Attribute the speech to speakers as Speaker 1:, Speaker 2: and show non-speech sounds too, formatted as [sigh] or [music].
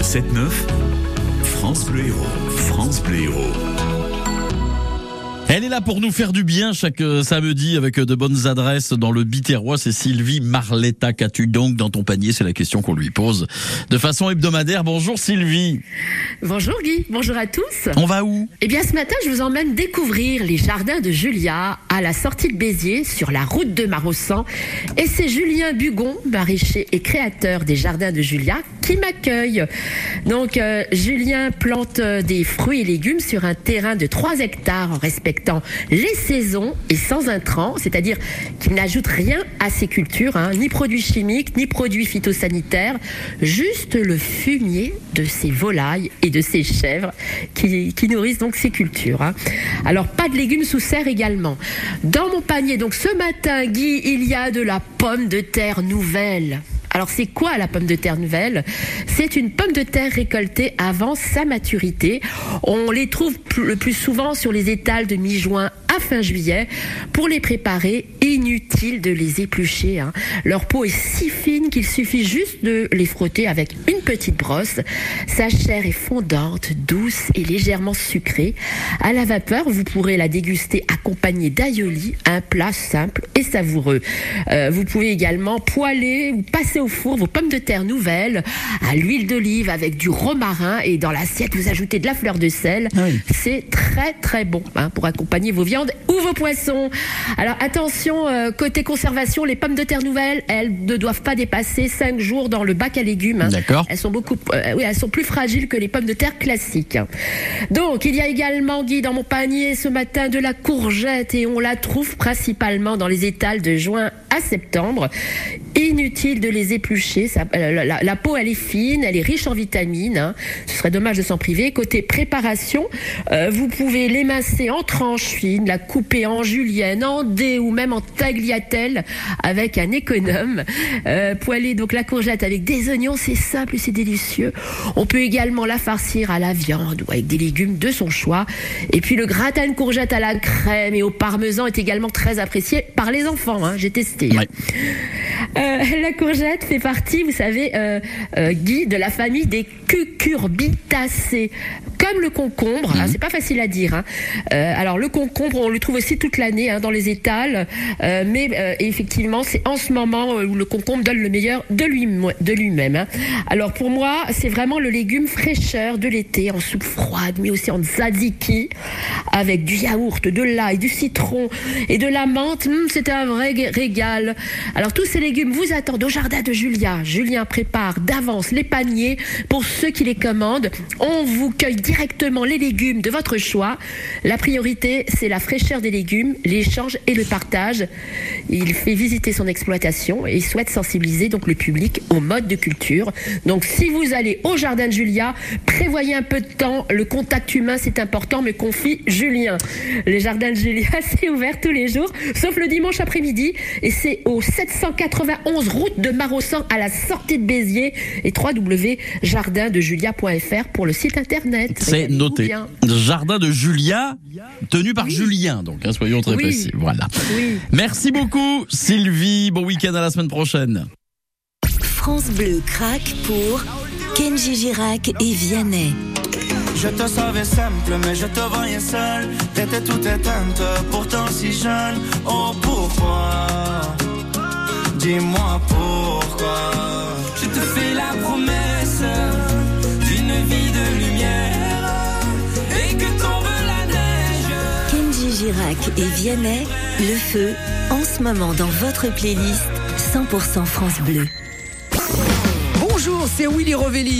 Speaker 1: Le 7-9, France Bleu Héros. France Bleu Héros.
Speaker 2: Elle est là pour nous faire du bien chaque euh, samedi avec euh, de bonnes adresses dans le Biterrois. C'est Sylvie Marletta. Qu'as-tu donc dans ton panier? C'est la question qu'on lui pose de façon hebdomadaire. Bonjour Sylvie.
Speaker 3: Bonjour Guy, bonjour à tous.
Speaker 2: On va où?
Speaker 3: Eh bien ce matin, je vous emmène découvrir les jardins de Julia à la sortie de Béziers sur la route de Marossan. Et c'est Julien Bugon, maraîcher et créateur des jardins de Julia, qui m'accueille. Donc euh, Julien plante euh, des fruits et légumes sur un terrain de 3 hectares en respectant les saisons et sans intrants, c'est-à-dire qu'il n'ajoute rien à ses cultures, hein, ni produits chimiques, ni produits phytosanitaires, juste le fumier de ses volailles et de ses chèvres qui, qui nourrissent donc ces cultures. hein. Alors pas de légumes sous serre également. Dans mon panier, donc ce matin, Guy, il y a de la pomme de terre nouvelle. Alors c'est quoi la pomme de terre nouvelle? C'est une pomme de terre récoltée avant sa maturité. On les trouve le plus souvent sur les étals de mi-juin à fin juillet. Pour les préparer, inutile de les éplucher. hein. Leur peau est si fine qu'il suffit juste de les frotter avec une petite brosse. Sa chair est fondante, douce et légèrement sucrée. À la vapeur, vous pourrez la déguster accompagnée d'aïoli, un plat simple et savoureux. Euh, vous pouvez également poêler ou passer au four vos pommes de terre nouvelles à l'huile d'olive avec du romarin et dans l'assiette vous ajoutez de la fleur de sel.
Speaker 2: Ah oui.
Speaker 3: C'est très très bon hein, pour accompagner vos viandes ou vos poissons. Alors attention, euh, côté conservation, les pommes de terre nouvelles, elles ne doivent pas dépasser 5 jours dans le bac à légumes. hein.
Speaker 2: D'accord.
Speaker 3: Elles euh, elles sont plus fragiles que les pommes de terre classiques. Donc, il y a également, Guy, dans mon panier ce matin de la courgette et on la trouve principalement dans les étals de juin à septembre. Inutile de les éplucher. Ça, euh, la, la- la peau, elle est fine, elle est riche en vitamines. hein. Ce serait dommage de s'en priver. Côté préparation, euh, vous pouvez l'émincer en tranches fines, la couper en julienne, en dés ou même en tagliatelle avec un économe. Euh, poêler donc la courgette avec des oignons, c'est simple et c'est délicieux. On peut également la farcir à la viande ou avec des légumes de son choix. Et puis le gratin de courgette à la crème et au parmesan est également très apprécié par les enfants. hein. J'ai testé.
Speaker 2: Ouais.
Speaker 3: Euh, la courgette fait partie, vous savez, euh, euh, Guy, de la famille des cucurbitacées. Comme le concombre, hein, c'est pas facile à dire. hein. Euh, alors le concombre, on le trouve aussi toute l'année hein, dans les étals, euh, mais euh, effectivement, c'est en ce moment euh, où le concombre donne le meilleur de lui de lui-même. Alors pour moi, c'est vraiment le légume fraîcheur de l'été, en soupe froide, mais aussi en tzatziki, avec du yaourt, de l'ail, du citron et de la menthe. Hum, c'est un vrai régal. Alors tous ces légumes vous attendent au jardin de Julia. Julien prépare d'avance les paniers pour ceux qui les commandent. On vous cueille directement les légumes de votre choix. La priorité, c'est la fraîcheur des légumes, l'échange et le partage. Il fait visiter son exploitation et souhaite sensibiliser donc le public au mode de culture. Donc si vous allez au jardin de Julia, prévoyez un peu de temps. Le contact humain, c'est important, me confie Julien. Les jardins de Julia, [laughs] c'est ouvert tous les jours, sauf le dimanche après-midi. Et c'est au 791 route de Marossan à la sortie de Béziers et www.jardindejulia.fr pour le site internet.
Speaker 2: C'est noté.
Speaker 3: bien.
Speaker 2: Jardin de Julia, tenu par Julien, donc hein, soyons très
Speaker 3: Oui.
Speaker 2: précis. Voilà.
Speaker 3: Oui.
Speaker 2: Merci beaucoup Sylvie. Bon week-end à la semaine prochaine.
Speaker 4: France Bleu craque pour Kenji Girac et Vianney.
Speaker 5: Je te savais simple, mais je te voyais seul. T'étais toute éteinte, pourtant si jeune. Oh pourquoi? Dis-moi pourquoi. Je te fais la promesse d'une vie de lumière et que tombe la neige.
Speaker 4: Kenji Girac et Vianney, le feu, en ce moment dans votre playlist 100% France Bleu.
Speaker 6: Bonjour, c'est Willy Rovelli.